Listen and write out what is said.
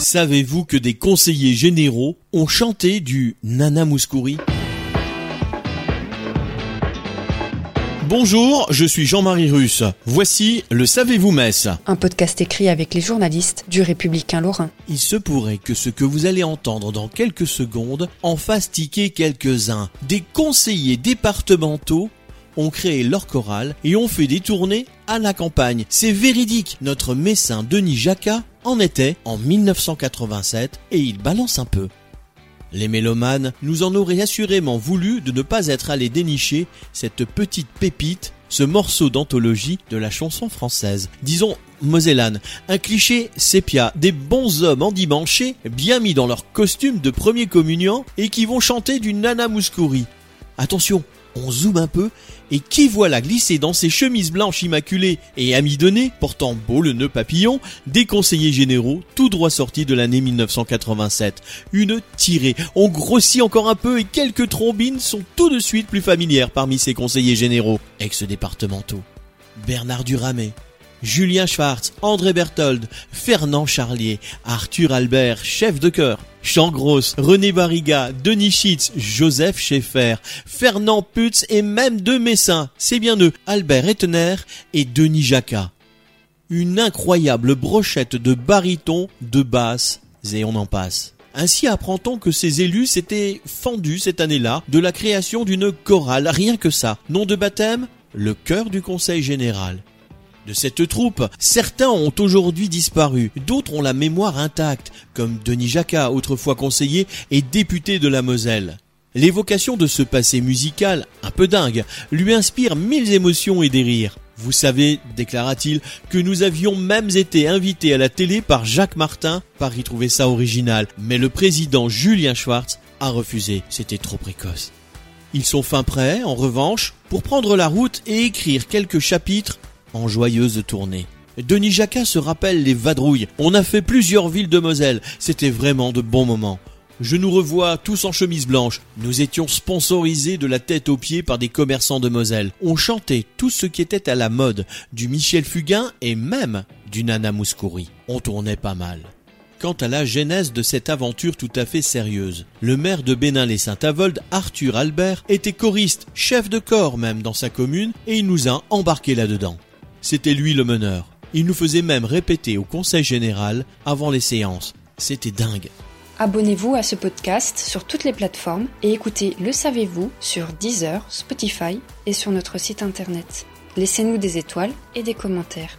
Savez-vous que des conseillers généraux ont chanté du Nana Mouskouri? Bonjour, je suis Jean-Marie Russe. Voici le Savez-vous Metz Un podcast écrit avec les journalistes du Républicain Lorrain. Il se pourrait que ce que vous allez entendre dans quelques secondes en fasse tiquer quelques-uns. Des conseillers départementaux ont créé leur chorale et ont fait des tournées à la campagne. C'est véridique. Notre messin Denis Jacquat en était en 1987 et il balance un peu. Les mélomanes nous en auraient assurément voulu de ne pas être allés dénicher cette petite pépite, ce morceau d'anthologie de la chanson française. Disons mosellane, un cliché sépia, des bons hommes endimanchés, bien mis dans leur costume de premier communion et qui vont chanter du Nana Mouskouri. Attention, on zoome un peu, et qui voilà glisser dans ses chemises blanches immaculées et amidonnées, portant beau le nœud papillon, des conseillers généraux tout droit sortis de l'année 1987. Une tirée. On grossit encore un peu et quelques trombines sont tout de suite plus familières parmi ces conseillers généraux, ex-départementaux. Bernard Duramet, Julien Schwartz, André Berthold, Fernand Charlier, Arthur Albert, chef de chœur, Jean Gross, René Barriga, Denis Schitz, Joseph Schaeffer, Fernand Putz et même deux Messins, c'est bien eux, Albert Ettener et Denis Jacquat. Une incroyable brochette de barytons, de basses, et on en passe. Ainsi apprend-on que ces élus s'étaient fendus cette année-là de la création d'une chorale, rien que ça. Nom de baptême Le chœur du Conseil Général. Cette troupe, certains ont aujourd'hui disparu, d'autres ont la mémoire intacte, comme Denis Jacquat, autrefois conseiller et député de la Moselle. L'évocation de ce passé musical, un peu dingue, lui inspire mille émotions et des rires. Vous savez, déclara-t-il, que nous avions même été invités à la télé par Jacques Martin, par y trouver ça original, mais le président Julien Schwartz a refusé, c'était trop précoce. Ils sont fin prêts, en revanche, pour prendre la route et écrire quelques chapitres en joyeuse tournée. Denis Jacquat se rappelle les vadrouilles. On a fait plusieurs villes de Moselle. C'était vraiment de bons moments. Je nous revois tous en chemise blanche. Nous étions sponsorisés de la tête aux pieds par des commerçants de Moselle. On chantait tout ce qui était à la mode, du Michel Fugain et même du Nana Mouskouri. On tournait pas mal. Quant à la genèse de cette aventure tout à fait sérieuse, le maire de Bénin-les-Saint-Avold, Arthur Albert, était choriste, chef de corps même dans sa commune, et il nous a embarqués là-dedans. C'était lui le meneur. Il nous faisait même répéter au conseil général avant les séances. C'était dingue. Abonnez-vous à ce podcast sur toutes les plateformes et écoutez Le Savez-vous sur Deezer, Spotify et sur notre site internet. Laissez-nous des étoiles et des commentaires.